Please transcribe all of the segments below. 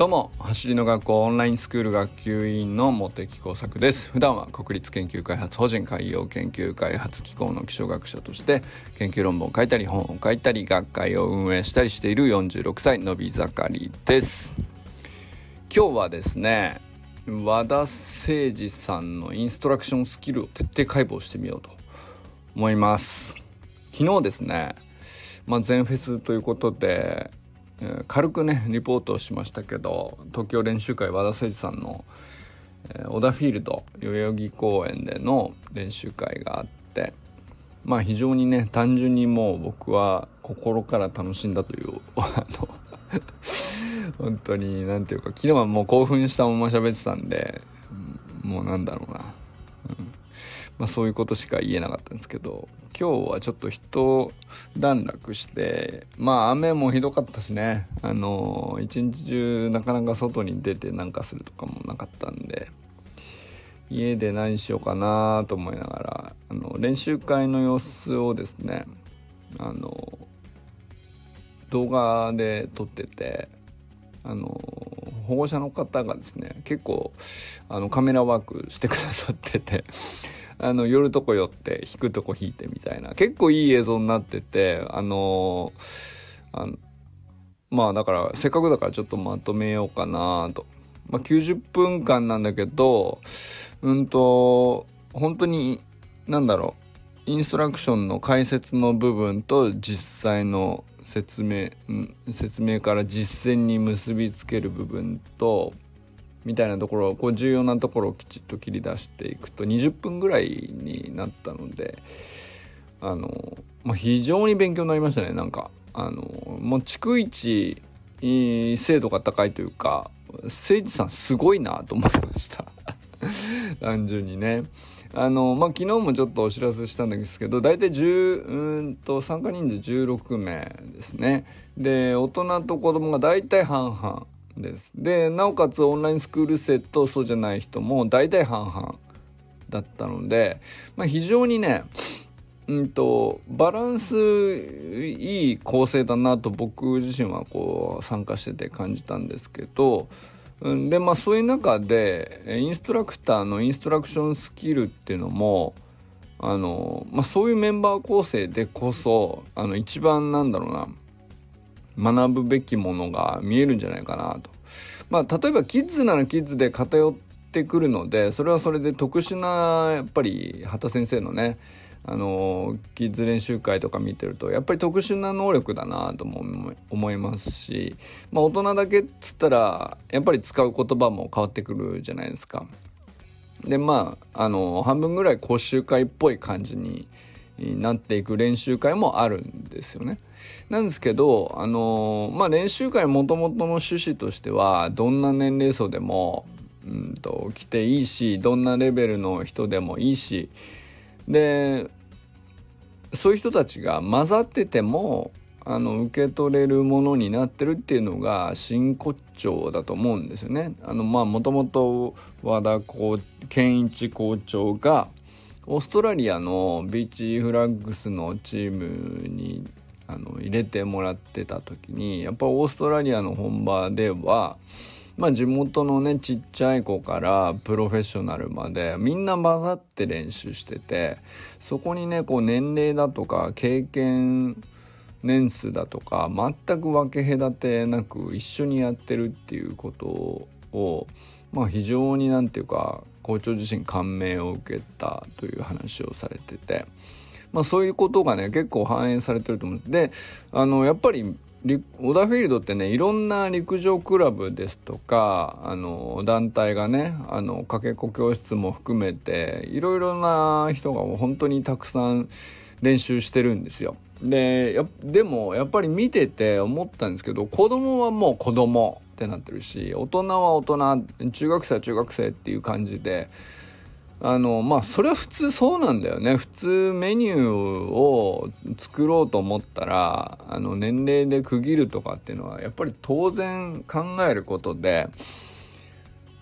どうも走りの学校オンラインスクール学級委員の茂木耕作です。普段は国立研究開発法人海洋研究開発機構の気象学者として研究論文を書いたり本を書いたり学会を運営したりしている46歳のび盛りです。今日はですね和田誠二さんのインストラクションスキルを徹底解剖してみようと思います。昨日ですねまあ、全フェスということで軽くねリポートをしましたけど東京練習会和田誠司さんの、小田フィールド代々木公園での練習会があってまあ非常にね単純にもう僕は心から楽しんだという あの本当に何ていうか昨日はもう興奮したまま喋ってたんでもうなんだろうな、うん。まあ、そういうことしか言えなかったんですけど今日はちょっと一段落してまあ雨もひどかったしね。あの一日中なかなか外に出てなんかするとかもなかったんで家で何しようかなと思いながらあの練習会の様子をですねあの動画で撮っててあの保護者の方がですね結構あのカメラワークしてくださっててあの寄るとこ寄って引くとこ引いてみたいな結構いい映像になっててあのあのまあだからせっかくだからちょっとまとめようかなと。まあ、90分間なんだけどうんと本当に何だろうインストラクションの解説の部分と実際の説明説明から実践に結びつける部分とみたいなところこう重要なところをきちっと切り出していくと20分ぐらいになったのであの、まあ、非常に勉強になりましたね。なんかあのもう逐一精度が高いというか誠司さんすごいなと思いました。単純にね。あのまあ昨日もちょっとお知らせしたんですけど大体10うんと参加人数16名ですね。で大人と子供が大体半々です。でなおかつオンラインスクール生とそうじゃない人も大体半々だったので、まあ、非常にねうんとバランスいい構成だなと僕自身はこう参加してて感じたんですけどうんでまあそういう中でインストラクターのインストラクションスキルっていうのもあの、まあ、そういうメンバー構成でこそあの一番なんだろうな学ぶべきものが見えるんじゃないかなと。まあ例えばキッズならキッズで偏ってくるのでそれはそれで特殊なやっぱり畑先生のねあのキッズ練習会とか見てるとやっぱり特殊な能力だなとも思いますし、まあ、大人だけっつったらやっぱり使う言葉も変わってくるじゃないですか。でまああの半分ぐらい講習会っぽい感じにになっていく練習会もあるんですよね。なんですけどあのまあ練習会もともとの趣旨としてはどんな年齢層でもうんと来ていいしどんなレベルの人でもいいしでそういう人たちが混ざっててもあの受け取れるものになってるっていうのが真骨頂だと思うんですよね。あのまあもともと和田健一校長がオーストラリアのビーチフラッグスのチームにあの入れてもらってた時にやっぱオーストラリアの本場ではまあ地元のねちっちゃい子からプロフェッショナルまでみんな混ざって練習しててそこにねこう年齢だとか経験年数だとか全く分け隔てなく一緒にやってるっていうことをまあ非常に何て言うか校長自身感銘を受けたという話をされてて、まあ、そういうことがね結構反映されてると思うであのやっぱり小田フィールドってねいろんな陸上クラブですとかあの団体がねあのかけっこ教室も含めていろいろな人が本当にたくさん練習してるんですよ。ででもやっぱり見てて思ったんですけど子供はもう子供ってなってるし大人は大人中学生は中学生っていう感じであのまあそれは普通そうなんだよね。普通メニューを作ろうと思ったらあの年齢で区切るとかっていうのはやっぱり当然考えることで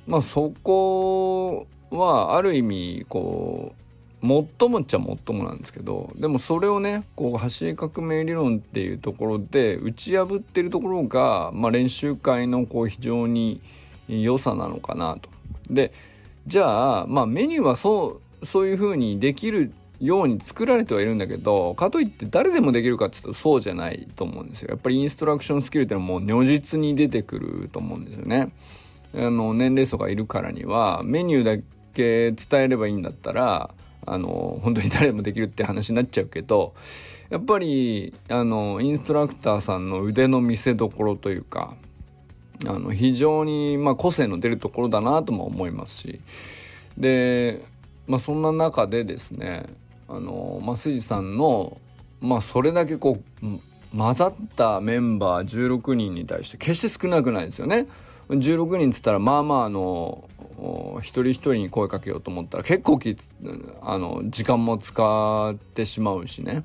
まあそこはある意味こうもっともっちゃもっともなんですけどでもそれをねこう走り革命理論っていうところで打ち破ってるところが、まあ、練習会のこう非常に良さなのかなと。でじゃあ、まあ、メニューはそうそういうふうにできるように作られてはいるんだけどかといって誰でもできるかっていうとそうじゃないと思うんですよ。やっぱりインストラクションスキルっていうのはもう如実に出てくると思うんですよね。あの年齢層がいるからにはメニューだけ伝えればいいんだったらあの本当に誰でもできるって話になっちゃうけどやっぱりあのインストラクターさんの腕の見せどころというかあの非常に、まあ、個性の出るところだなとも思いますしで、まあ、そんな中でですねあの増井さんの、まあ、それだけこう混ざったメンバー16人に対して決して少なくないですよね。16人っつったらまあまああの一人一人に声かけようと思ったら結構きあの時間も使ってしまうしね。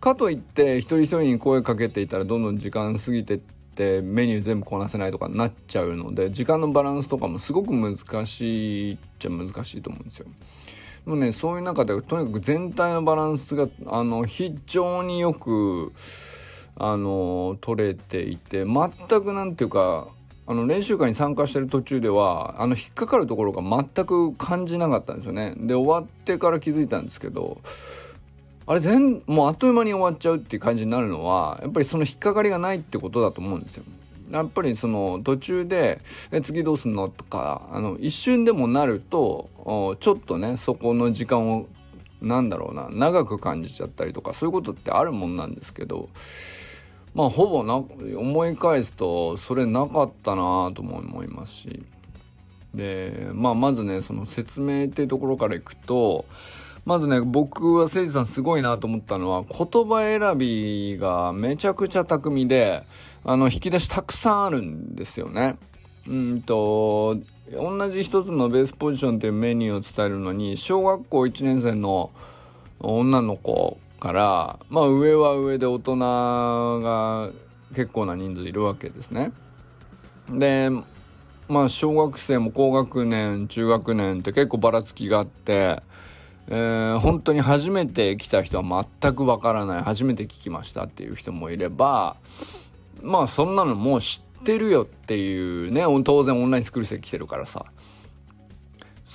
かといって一人一人に声かけていたらどんどん時間過ぎてってメニュー全部こなせないとかになっちゃうので時間のバランスとかもすごく難しいっちゃ難しいと思うんですよ。でもねそういう中でとにかく全体のバランスがあの非常によくあの取れていて全く何ていうかあの練習会に参加してる途中ではあの引っかかるところが全く感じなかったんですよね。で終わってから気づいたんですけどあれ全もうあっという間に終わっちゃうっていう感じになるのはやっぱりその引っかかりがないってことだと思うんですよ。やっぱりその途中で「え次どうすんの?」とかあの一瞬でもなるとちょっとねそこの時間をなんだろうな長く感じちゃったりとかそういうことってあるもんなんですけどまあほぼな思い返すとそれなかったなとも思いますしでまあまずねその説明っていうところからいくとまずね僕は誠司さんすごいなと思ったのは言葉選びがめちゃくちゃ巧みであの引き出したくさんあるんですよね。うんと同じ一つのベースポジションっていうメニューを伝えるのに小学校1年生の女の子からまあ上は上で大人が結構な人数いるわけですね。でまあ小学生も高学年中学年って結構ばらつきがあって、えー、本当に初めて来た人は全くわからない初めて聞きましたっていう人もいればまあそんなのもう知ってるよっていうね当然オンラインスクール生来てるからさ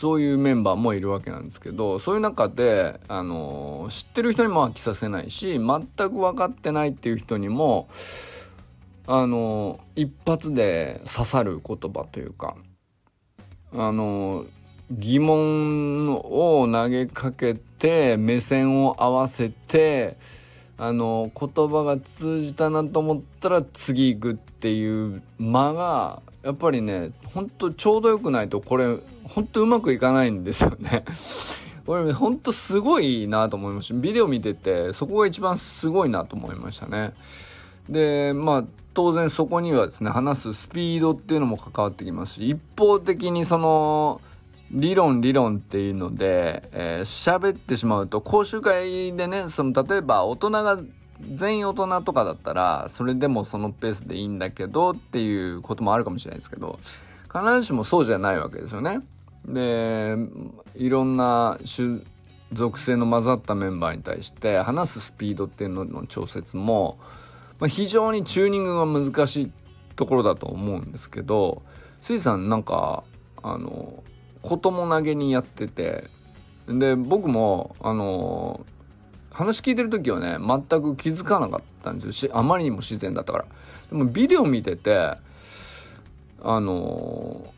そういうメンバーもいるわけなんですけどそういう中で、あの知ってる人にも飽きさせないし全く分かってないっていう人にも、あの一発で刺さる言葉というか、あの疑問を投げかけて目線を合わせてあの言葉が通じたなと思ったら次行くっていう間がやっぱりねほんとちょうどよくないとこれほんとうまくいかないんですよね。これほんとすごいなと思いましたビデオ見ててそこが一番すごいなと思いましたね。でまあ当然そこにはですね話すスピードっていうのも関わってきますし一方的にその理論理論っていうので喋、えー、ってしまうと講習会でねその例えば大人が全員大人とかだったらそれでもそのペースでいいんだけどっていうこともあるかもしれないですけど必ずしもそうじゃないわけですよね。でいろんな種属性の混ざったメンバーに対して話すスピードっていうのの調節も、まあ、非常にチューニングが難しいところだと思うんですけどスイさんなんかあの子も投げにやっててで僕もあの話聞いてる時はね全く気づかなかったんですよ。しあまりにも自然だったから。でもビデオ見ててあの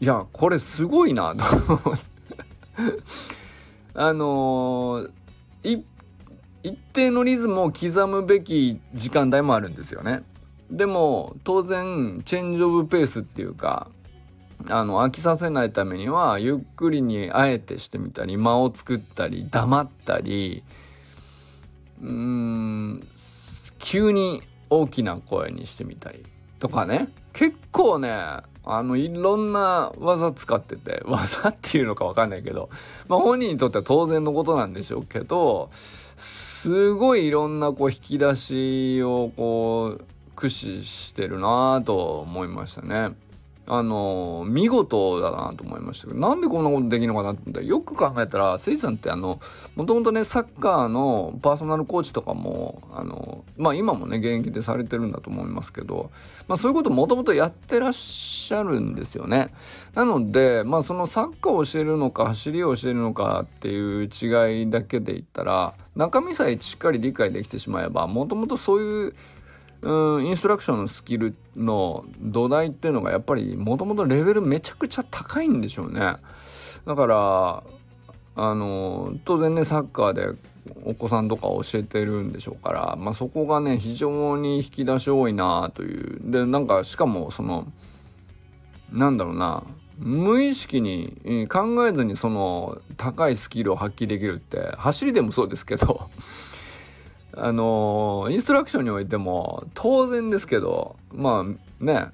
いやこれすごいな。と あの一定のリズムを刻むべき時間帯もあるんですよね。でも当然チェンジオブペースっていうかあの飽きさせないためにはゆっくりにあえてしてみたり間を作ったり黙ったりうーん急に大きな声にしてみたりとかね。構ねあのいろんな技使ってて 技っていうのか分かんないけど、まあ、本人にとっては当然のことなんでしょうけどすごいいろんなこう引き出しをこう駆使してるなと思いましたね。あの見事だなと思いましたけどなんでこんなことできるのかなってよく考えたらせいさんってあのもともとねサッカーのパーソナルコーチとかもあのまあ今もね現役でされてるんだと思いますけど、まあ、そういうこともともとやってらっしゃるんですよね。なのでまあそのサッカーを教えるのか走りを教えるのかっていう違いだけで言ったら中身さえしっかり理解できてしまえばもともとそういううんインストラクションのスキルの土台っていうのがやっぱりもともとレベルめちゃくちゃ高いんでしょうね。だからあの当然ねサッカーでお子さんとか教えてるんでしょうから、まあ、そこがね非常に引き出し多いなというでなんかしかもそのなんだろうな無意識に考えずにその高いスキルを発揮できるって走りでもそうですけどあのインストラクションにおいても当然ですけどまあね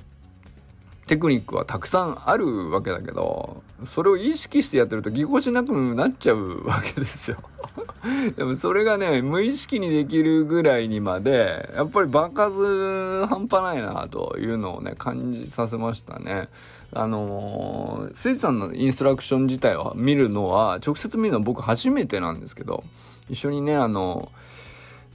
テクニックはたくさんあるわけだけどそれを意識してやってるとぎこちなくなっちゃうわけですよ。でもそれがね無意識にできるぐらいにまでやっぱり場数半端ないなというのをね感じさせましたね。あのー、スイさんのインストラクション自体を見るのは直接見るのは僕初めてなんですけど一緒にねあのー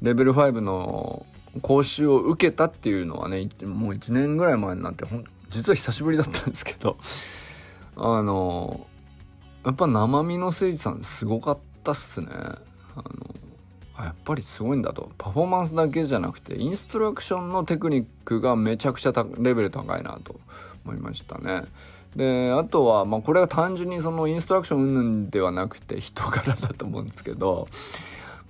レベル5の講習を受けたっていうのはねもう1年ぐらい前になってほん実は久しぶりだったんですけど あのやっぱ生身の誠治さんすごかったっすね。あのやっぱりすごいんだと。パフォーマンスだけじゃなくてインストラクションのテクニックがめちゃくちゃレベル高いなと。思いましたね。であとは、まあ、これは単純にそのインストラクション云々ではなくて人柄だと思うんですけど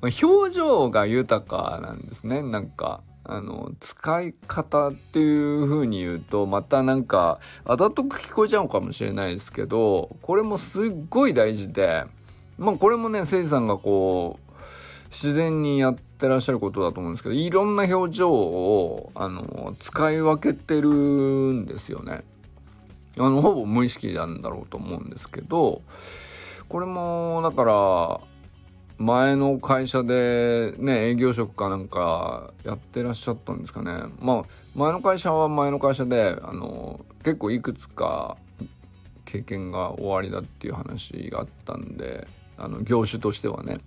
表情が豊かなんですねなんかあの使い方っていう風に言うとまたなんかあざとく聞こえちゃうかもしれないですけどこれもすっごい大事でまあこれもねせいさんがこう自然にやってらっしゃることだと思うんですけどいろんな表情をあの使い分けてるんですよね。あのほぼ無意識なんだろうと思うんですけどこれもだから前の会社でね営業職かなんかやってらっしゃったんですかね。まあ前の会社は前の会社であの結構いくつか経験が終わりだっていう話があったんであの業種としてはね。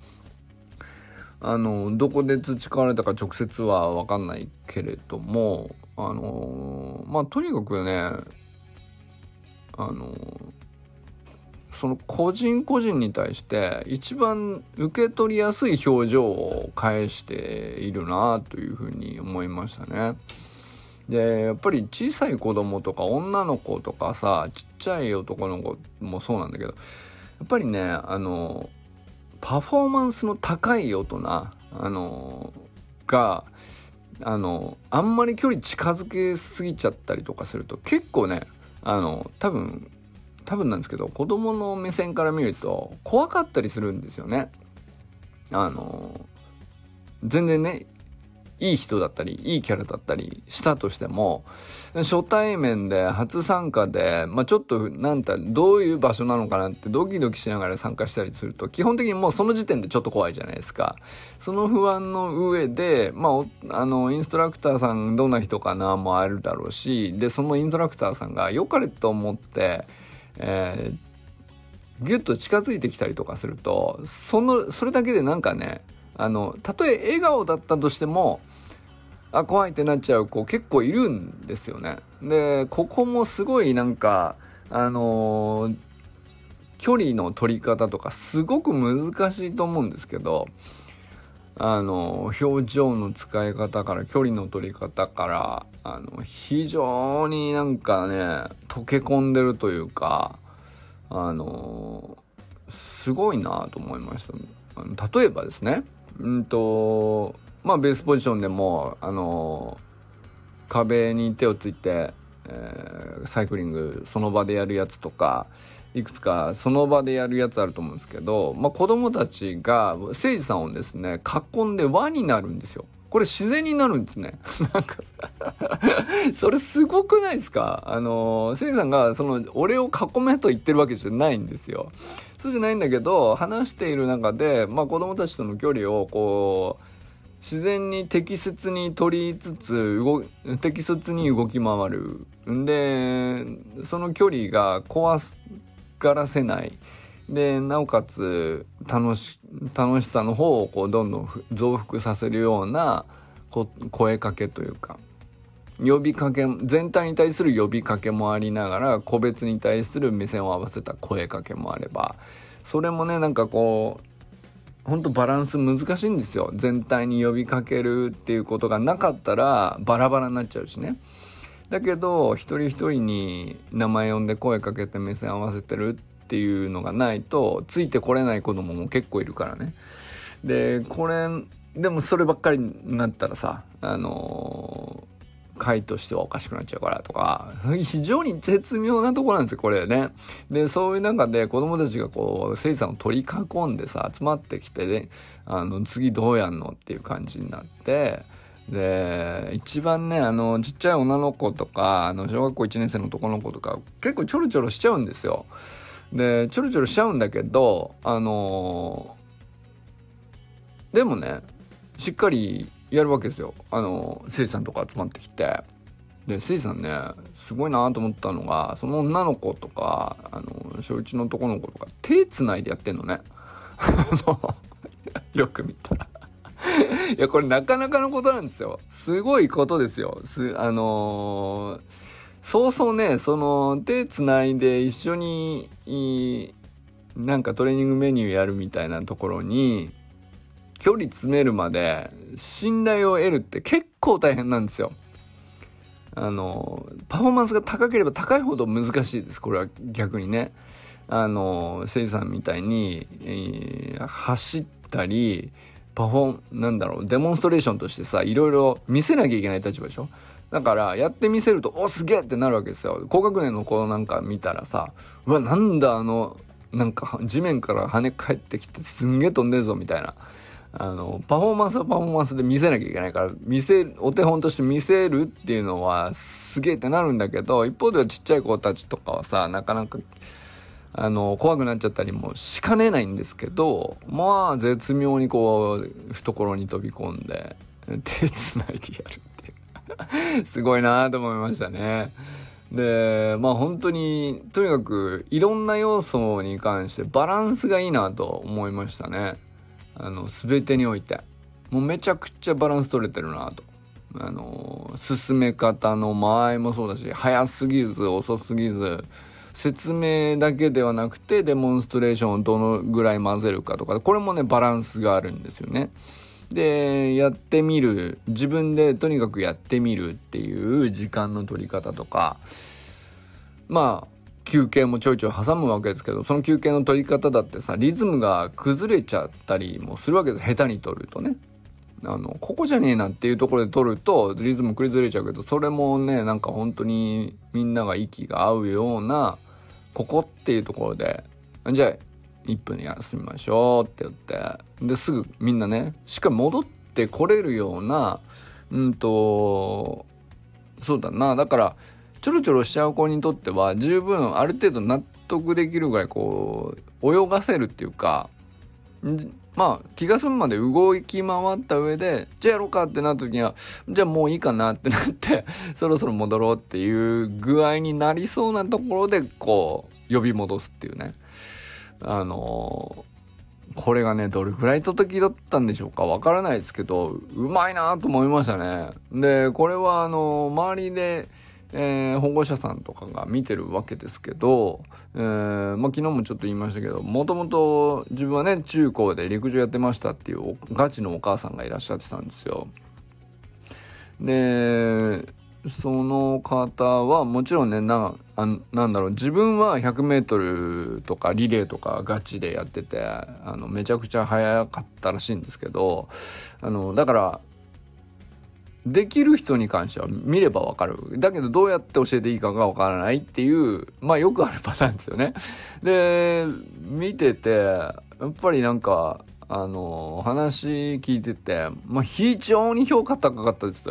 あのどこで培われたか直接は分かんないけれどもあのまあとにかくねあのその個人個人に対して一番受け取りやすい表情を返しているなというふうに思いましたね。でやっぱり小さい子供とか女の子とかさちっちゃい男の子もそうなんだけどやっぱりねあのパフォーマンスの高い大人あのがあのあんまり距離近づけすぎちゃったりとかすると結構ねあの多分多分なんですけど子供の目線から見ると怖かったりするんですよね。あの全然ねいい人だったりいいキャラだったりしたとしても初対面で初参加で、まあ、ちょっとなんだどういう場所なのかなってドキドキしながら参加したりすると基本的にもうその時点でちょっと怖いじゃないですか。その不安の上で、まあ、あのインストラクターさんどんな人かなもあるだろうしでそのインストラクターさんが良かれと思ってえー、ギュッと近づいてきたりとかするとそのそれだけでなんかねあのたとえ笑顔だったとしてもあ怖いってなっちゃう子結構いるんですよね。でここもすごいなんかあのー、距離の取り方とかすごく難しいと思うんですけどあの表情の使い方から距離の取り方からあの非常になんかね溶け込んでるというかあのすごいなと思いました。例えばですねうんとまあベースポジションでもあの壁に手をついて、えー、サイクリングその場でやるやつとかいくつかその場でやるやつあると思うんですけど、まあ、子供たちが誠司さんをですね囲んで輪になるんですよ。これ自然になるんですね。なんかそれすごくないですか？あの、せいさんが、その、俺を囲めと言ってるわけじゃないんですよ。そうじゃないんだけど、話している中で、まあ子供たちとの距離をこう、自然に適切に取りつつ動適切に動き回るんでその距離が怖がらせない。でなおかつ楽し楽しさの方をこうどんどん増幅させるような声かけというか呼びかけ全体に対する呼びかけもありながら個別に対する目線を合わせた声かけもあればそれもねなんかこうほんとバランス難しいんですよ。全体に呼びかけるっていうことがなかったらバラバラになっちゃうしね。だけど一人一人に名前呼んで声かけて目線合わせてるっていうのがないとついてこれない子供も結構いるからねでこれでもそればっかりになったらさあの回としてはおかしくなっちゃうからとか非常に絶妙なとこなんですよこれね。でそういう中で子供たちがこうせいさんを取り囲んでさ集まってきてねあの次どうやんのっていう感じになって。で一番ねあのちっちゃい女の子とかあの小学校1年生の男の子とか結構ちょろちょろしちゃうんですよ。でちょろちょろしちゃうんだけどあのでもねしっかりやるわけですよ。あのせいさんとか集まってきて。でせいさんねすごいなと思ったのがその女の子とかあの小1の男の子とか手つないでやってんのね。よく見たら。いやこれなかなかのことなんですよすごいことですよすあのー、そうそうねその手つないで一緒にいなんかトレーニングメニューやるみたいなところに距離詰めるまで信頼を得るって結構大変なんですよ。あのパフォーマンスが高ければ高いほど難しいですこれは逆にね。あのせいさんみたいに、えー、走ったりパフォーなんだろうデモンストレーションとしてさいろいろ見せなきゃいけない立場でしょ？だからやってみせるとおすげえってなるわけですよ。高学年の子なんか見たらさうわなんだあのなんか地面から跳ね返ってきてすんげえ飛んでるぞみたいな。あのパフォーマンスはパフォーマンスで見せなきゃいけないから見せお手本として見せるっていうのはすげえってなるんだけど一方ではちっちゃい子たちとかはさなかなかあの怖くなっちゃったりもしかねないんですけどまあ絶妙にこう懐に飛び込んで 手つないでやるって すごいなと思いましたね。でまあ本当にとにかくいろんな要素に関してバランスがいいなと思いましたね。あの全てにおいてもうめちゃくちゃバランス取れてるなと。あの進め方の間合いもそうだし早すぎず遅すぎず説明だけではなくてデモンストレーションをどのぐらい混ぜるかとかこれもねバランスがあるんですよね。でやってみる自分でとにかくやってみるっていう時間の取り方とかまあ休憩もちょいちょい挟むわけですけどその休憩の取り方だってさリズムが崩れちゃったりもするわけです下手に取るとね。あのここじゃねえなっていうところで取るとリズム崩れちゃうけどそれもねなんか本当にみんなが息が合うようなここっていうところでじゃあ1分休みましょうって言ってですぐみんなねしっかり戻ってこれるようなうんとそうだな。だからちょろちょろしちゃう子にとっては十分ある程度納得できるぐらいこう泳がせるっていうかまあ気が済むまで動き回った上でじゃあやろうかってなった時にはじゃあもういいかなってなって そろそろ戻ろうっていう具合になりそうなところでこう呼び戻すっていうね。あのー、これがねどれぐらいと時だったんでしょうか。わからないですけどうまいなと思いましたね。でこれはあのー、周りでえー、保護者さんとかが見てるわけですけど、えーまあ、昨日もちょっと言いましたけどもともと自分はね中高で陸上やってましたっていうガチのお母さんがいらっしゃってたんですよ。でその方はもちろんねなあなんだろう自分は 100m とかリレーとかガチでやっててあのめちゃくちゃ速かったらしいんですけどあのだからできる人に関しては見ればわかる。だけどどうやって教えていいかがわからないっていう、まあよくあるパターンですよね。で、見てて、やっぱりなんか、あの、話聞いてて、まあ非常に評価高かったです。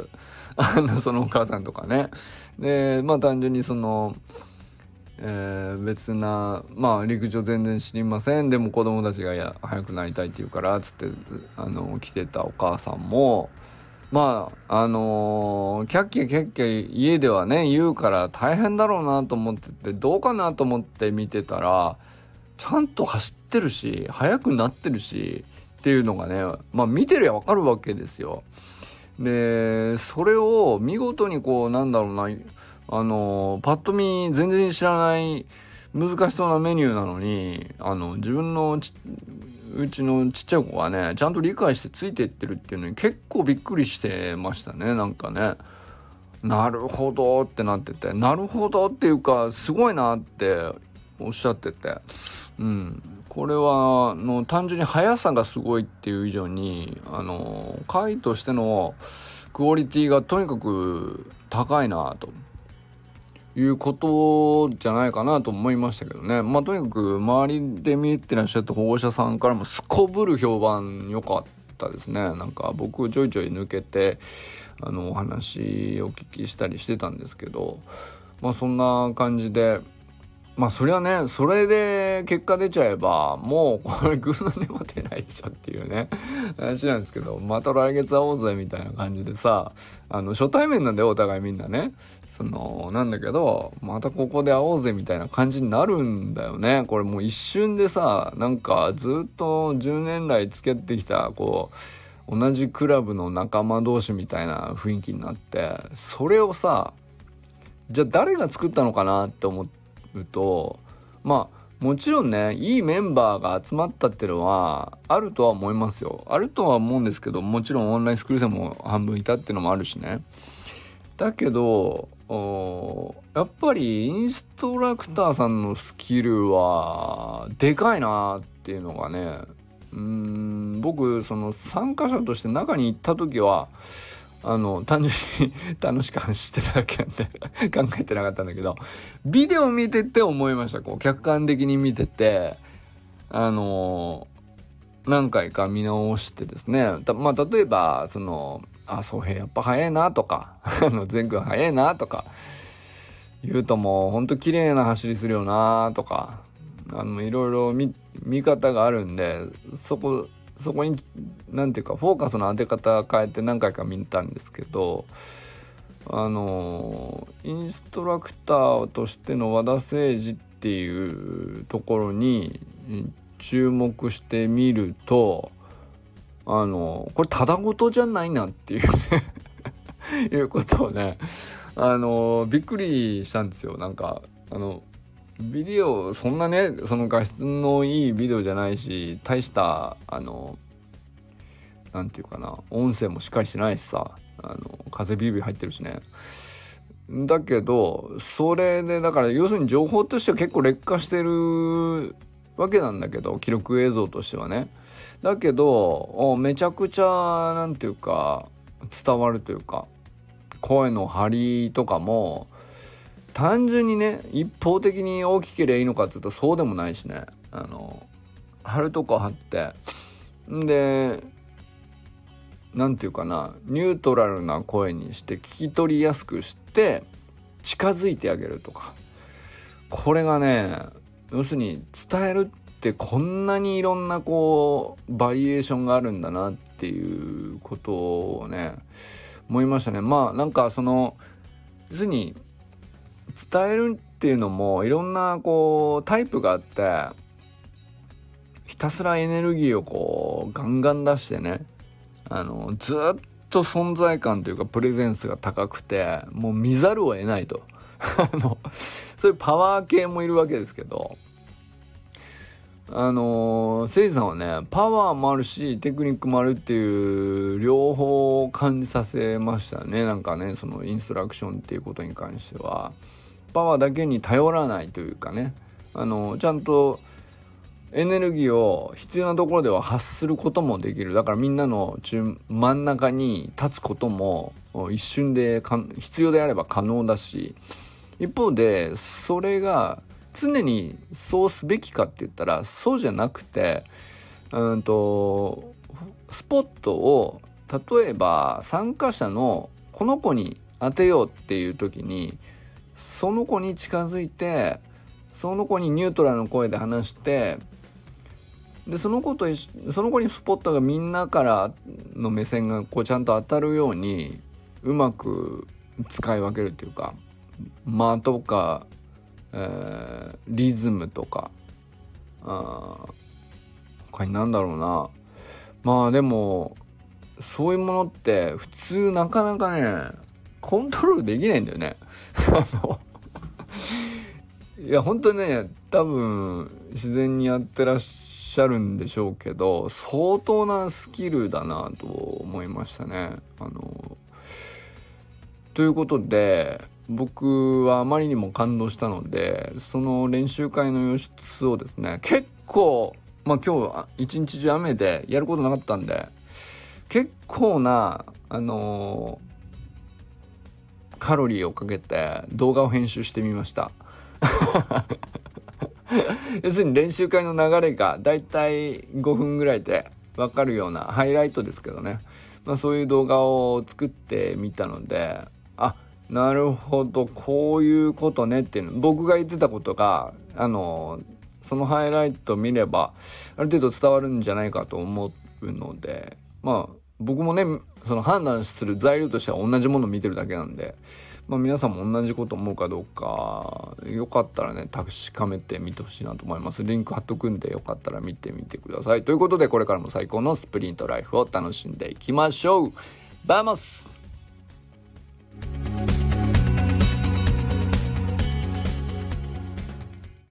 あの、そのお母さんとかね。で、まあ単純にその、えー、別なまあ陸上全然知りませんでも子供たちがや早くなりたいって言うからっつってあの来てたお母さんもまああのー、キャッキャキャッキャ家ではね言うから大変だろうなと思っててどうかなと思って見てたらちゃんと走ってるし速くなってるしっていうのがねまあ見てりゃわかるわけですよ。でそれを見事にこうなんだろうなあのパッと見全然知らない難しそうなメニューなのにあの自分のうちのちっちゃい子がねちゃんと理解してついていってるっていうのに結構びっくりしてましたねなんかね。なるほどってなってて。なるほどっていうかすごいなっておっしゃってて。うん。これはの単純に速さがすごいっていう以上にあの回としてのクオリティがとにかく高いなと。いうことじゃないかなと思いましたけどね。まあとにかく周りで見てらっしゃった保護者さんからもすこぶる評判良かったですね。なんか僕ちょいちょい抜けてあのお話を聞きしたりしてたんですけど。まあそんな感じで。まあそれはねそれで結果出ちゃえばもうこれ偶然でも出ないでしょっていうね話なんですけど。また来月会おうぜみたいな感じでさあの初対面なんだよお互いみんなね。そのなんだけどまたここで会おうぜみたいな感じになるんだよね。これもう一瞬でさなんかずっと10年来付き合ってきたこう同じクラブの仲間同士みたいな雰囲気になってそれをさじゃあ誰が作ったのかなって思うとまあもちろんねいいメンバーが集まったっていうのはあるとは思いますよ。あるとは思うんですけどもちろんオンラインスクール生も半分いたっていうのもあるしね。だけどやっぱりインストラクターさんのスキルはでかいなっていうのがねうん僕その参加者として中に行った時はあの単純に楽しく話してただけなんで 考えてなかったんだけどビデオ見てて思いましたこう客観的に見ててあの何回か見直してですね。まあ例えばそのあ、そうへやっぱ早いなとか、あの、全く早いなとか、言うともうほんと綺麗な走りするよなとか、あの、いろいろ見、見方があるんで、そこ、そこに、何ていうか、フォーカスの当て方変えて何回か見たんですけど、あの、インストラクターとしての和田誠二っていうところに注目してみると、あのこれただごとじゃないなっていうね いうことをねあのびっくりしたんですよ。なんかあのビデオそんなねその画質のいいビデオじゃないし大したあの何て言うかな音声もしっかりしてないしさあの風ビュービュー入ってるしね。だけどそれでだから要するに情報としては結構劣化してるわけなんだけど記録映像としてはね。だけどめちゃくちゃ何て言うか伝わるというか声の張りとかも単純にね一方的に大きければいいのかっていうとそうでもないしね。あの張るとこ張ってんで何て言うかなニュートラルな声にして聞き取りやすくして近づいてあげるとか。これがね要するに伝えるってこんなにいろんなこうバリエーションがあるんだなっていうことをね思いましたね。まあなんかその要するに伝えるっていうのもいろんなこうタイプがあってひたすらエネルギーをこうガンガン出してねあのずっと存在感というかプレゼンスが高くてもう見ざるを得ないと。あのそういうパワー系もいるわけですけどあのせいさんはねパワーもあるしテクニックもあるっていう両方を感じさせましたね。なんかねそのインストラクションっていうことに関しては。パワーだけに頼らないというかね。あのちゃんとエネルギーを必要なところでは発することもできる。だからみんなの中真ん中に立つことも一瞬で必要であれば可能だし。一方でそれが常にそうすべきかって言ったらそうじゃなくてうんとスポットを例えば参加者のこの子に当てようっていう時にその子に近づいてその子にニュートラルの声で話してでその子とその子にスポットがみんなからの目線がこうちゃんと当たるようにうまく使い分けるっていうか間とか、えー、リズムとかあ他に何だろうなまあでもそういうものって普通なかなかねコントロールできないんだよね。いや本当にね多分自然にやってらっしゃるんでしょうけど相当なスキルだなと思いましたね。あのということで僕はあまりにも感動したのでその練習会の様子をですね結構まあ今日は一日中雨でやることなかったんで結構なあのー、カロリーをかけて動画を編集してみました。要するに練習会の流れがだいたい5分ぐらいで分かるようなハイライトですけどね、まあ、そういう動画を作ってみたのでなるほどこういうことねっていうの僕が言ってたことがあのそのハイライト見ればある程度伝わるんじゃないかと思うのでまあ僕もねその判断する材料としては同じもの見てるだけなんで、まあ、皆さんも同じこと思うかどうかよかったらね確かめてみてほしいなと思います。リンク貼っとくんでよかったら見てみてください。ということでこれからも最高のスプリントライフを楽しんでいきましょう。バイモス Bye.